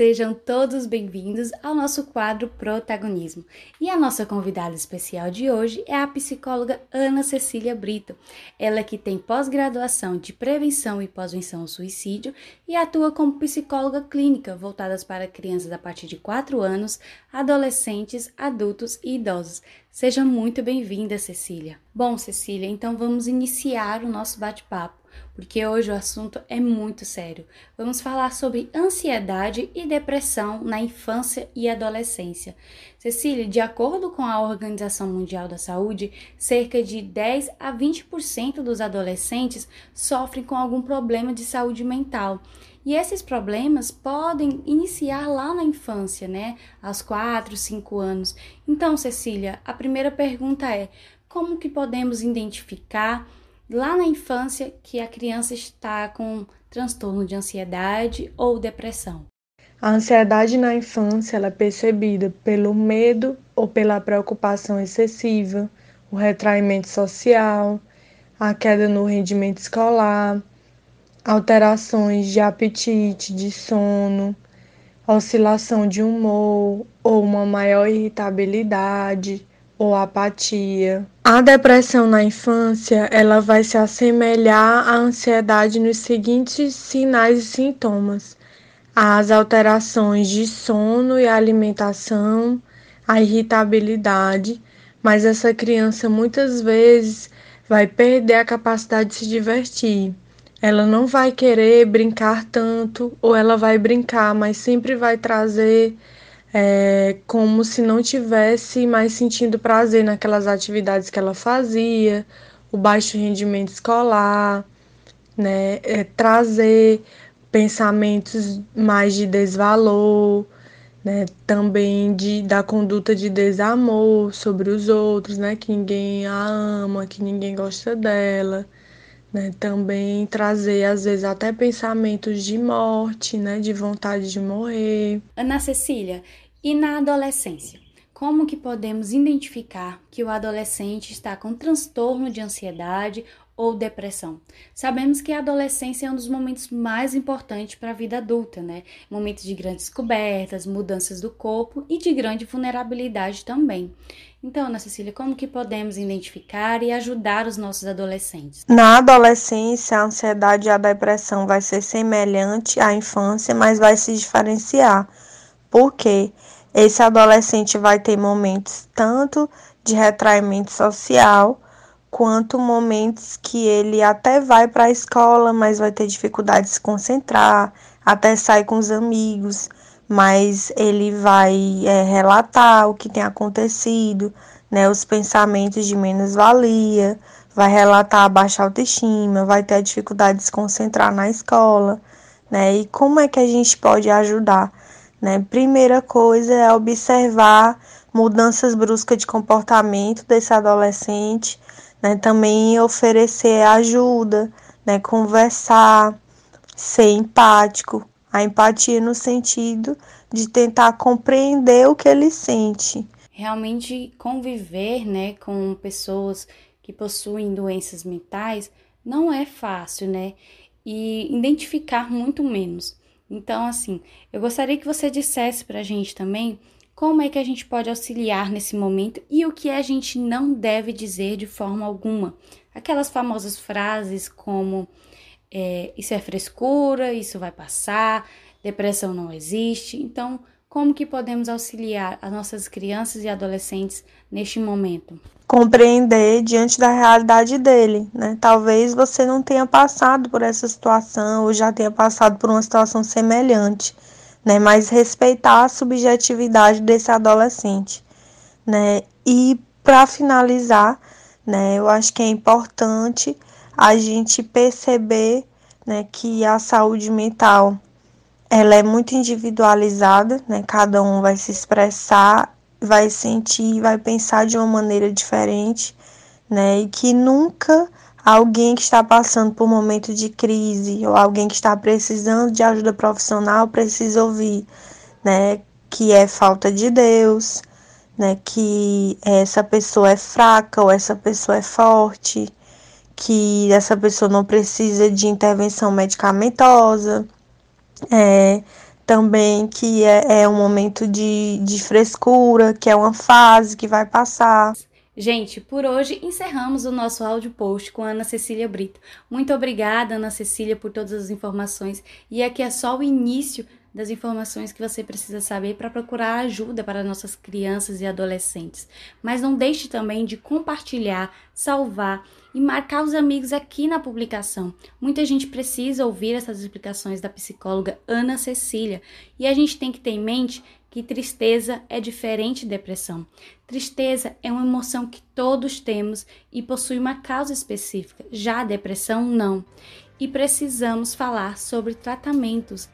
Sejam todos bem-vindos ao nosso quadro Protagonismo. E a nossa convidada especial de hoje é a psicóloga Ana Cecília Brito. Ela que tem pós-graduação de prevenção e pós-venção ao suicídio e atua como psicóloga clínica voltadas para crianças a partir de 4 anos, adolescentes, adultos e idosos. Seja muito bem-vinda, Cecília. Bom, Cecília, então vamos iniciar o nosso bate-papo porque hoje o assunto é muito sério. Vamos falar sobre ansiedade e depressão na infância e adolescência. Cecília, de acordo com a Organização Mundial da Saúde, cerca de 10 a 20% dos adolescentes sofrem com algum problema de saúde mental. E esses problemas podem iniciar lá na infância, né? Aos 4, 5 anos. Então, Cecília, a primeira pergunta é: como que podemos identificar lá na infância que a criança está com transtorno de ansiedade ou depressão. A ansiedade na infância é percebida pelo medo ou pela preocupação excessiva, o retraimento social, a queda no rendimento escolar, alterações de apetite, de sono, oscilação de humor ou uma maior irritabilidade, ou apatia. A depressão na infância, ela vai se assemelhar à ansiedade nos seguintes sinais e sintomas: as alterações de sono e alimentação, a irritabilidade, mas essa criança muitas vezes vai perder a capacidade de se divertir. Ela não vai querer brincar tanto, ou ela vai brincar, mas sempre vai trazer é, como se não tivesse mais sentindo prazer naquelas atividades que ela fazia, o baixo rendimento escolar, né, é, trazer pensamentos mais de desvalor, né, também de, da conduta de desamor sobre os outros, né, que ninguém a ama, que ninguém gosta dela. Né, também trazer às vezes até pensamentos de morte, né, de vontade de morrer. Ana Cecília, e na adolescência? Como que podemos identificar que o adolescente está com transtorno de ansiedade ou depressão? Sabemos que a adolescência é um dos momentos mais importantes para a vida adulta, né? Momentos de grandes descobertas, mudanças do corpo e de grande vulnerabilidade também. Então, Ana Cecília, como que podemos identificar e ajudar os nossos adolescentes? Na adolescência, a ansiedade e a depressão vai ser semelhante à infância, mas vai se diferenciar. Por quê? Esse adolescente vai ter momentos tanto de retraimento social, quanto momentos que ele até vai para a escola, mas vai ter dificuldade de se concentrar, até sai com os amigos, mas ele vai é, relatar o que tem acontecido, né, os pensamentos de menos-valia, vai relatar a baixa autoestima, vai ter a dificuldade de se concentrar na escola, né, e como é que a gente pode ajudar? Né? Primeira coisa é observar mudanças bruscas de comportamento desse adolescente, né? também oferecer ajuda, né? conversar, ser empático. A empatia no sentido de tentar compreender o que ele sente. Realmente conviver né, com pessoas que possuem doenças mentais não é fácil, né? E identificar muito menos. Então, assim, eu gostaria que você dissesse para a gente também como é que a gente pode auxiliar nesse momento e o que a gente não deve dizer de forma alguma. Aquelas famosas frases como é, isso é frescura, isso vai passar, depressão não existe. Então, como que podemos auxiliar as nossas crianças e adolescentes neste momento? Compreender diante da realidade dele, né? Talvez você não tenha passado por essa situação ou já tenha passado por uma situação semelhante, né? Mas respeitar a subjetividade desse adolescente, né? E para finalizar, né, eu acho que é importante a gente perceber, né, que a saúde mental ela é muito individualizada, né? Cada um vai se expressar, vai sentir, vai pensar de uma maneira diferente, né? E que nunca alguém que está passando por um momento de crise ou alguém que está precisando de ajuda profissional precisa ouvir, né? Que é falta de Deus, né? Que essa pessoa é fraca ou essa pessoa é forte, que essa pessoa não precisa de intervenção medicamentosa é, também que é, é um momento de, de frescura, que é uma fase que vai passar. Gente, por hoje encerramos o nosso áudio post com Ana Cecília Brito. Muito obrigada, Ana Cecília, por todas as informações. E aqui é só o início das informações que você precisa saber para procurar ajuda para nossas crianças e adolescentes. Mas não deixe também de compartilhar, salvar e marcar os amigos aqui na publicação. Muita gente precisa ouvir essas explicações da psicóloga Ana Cecília e a gente tem que ter em mente que tristeza é diferente de depressão. Tristeza é uma emoção que todos temos e possui uma causa específica, já a depressão não. E precisamos falar sobre tratamentos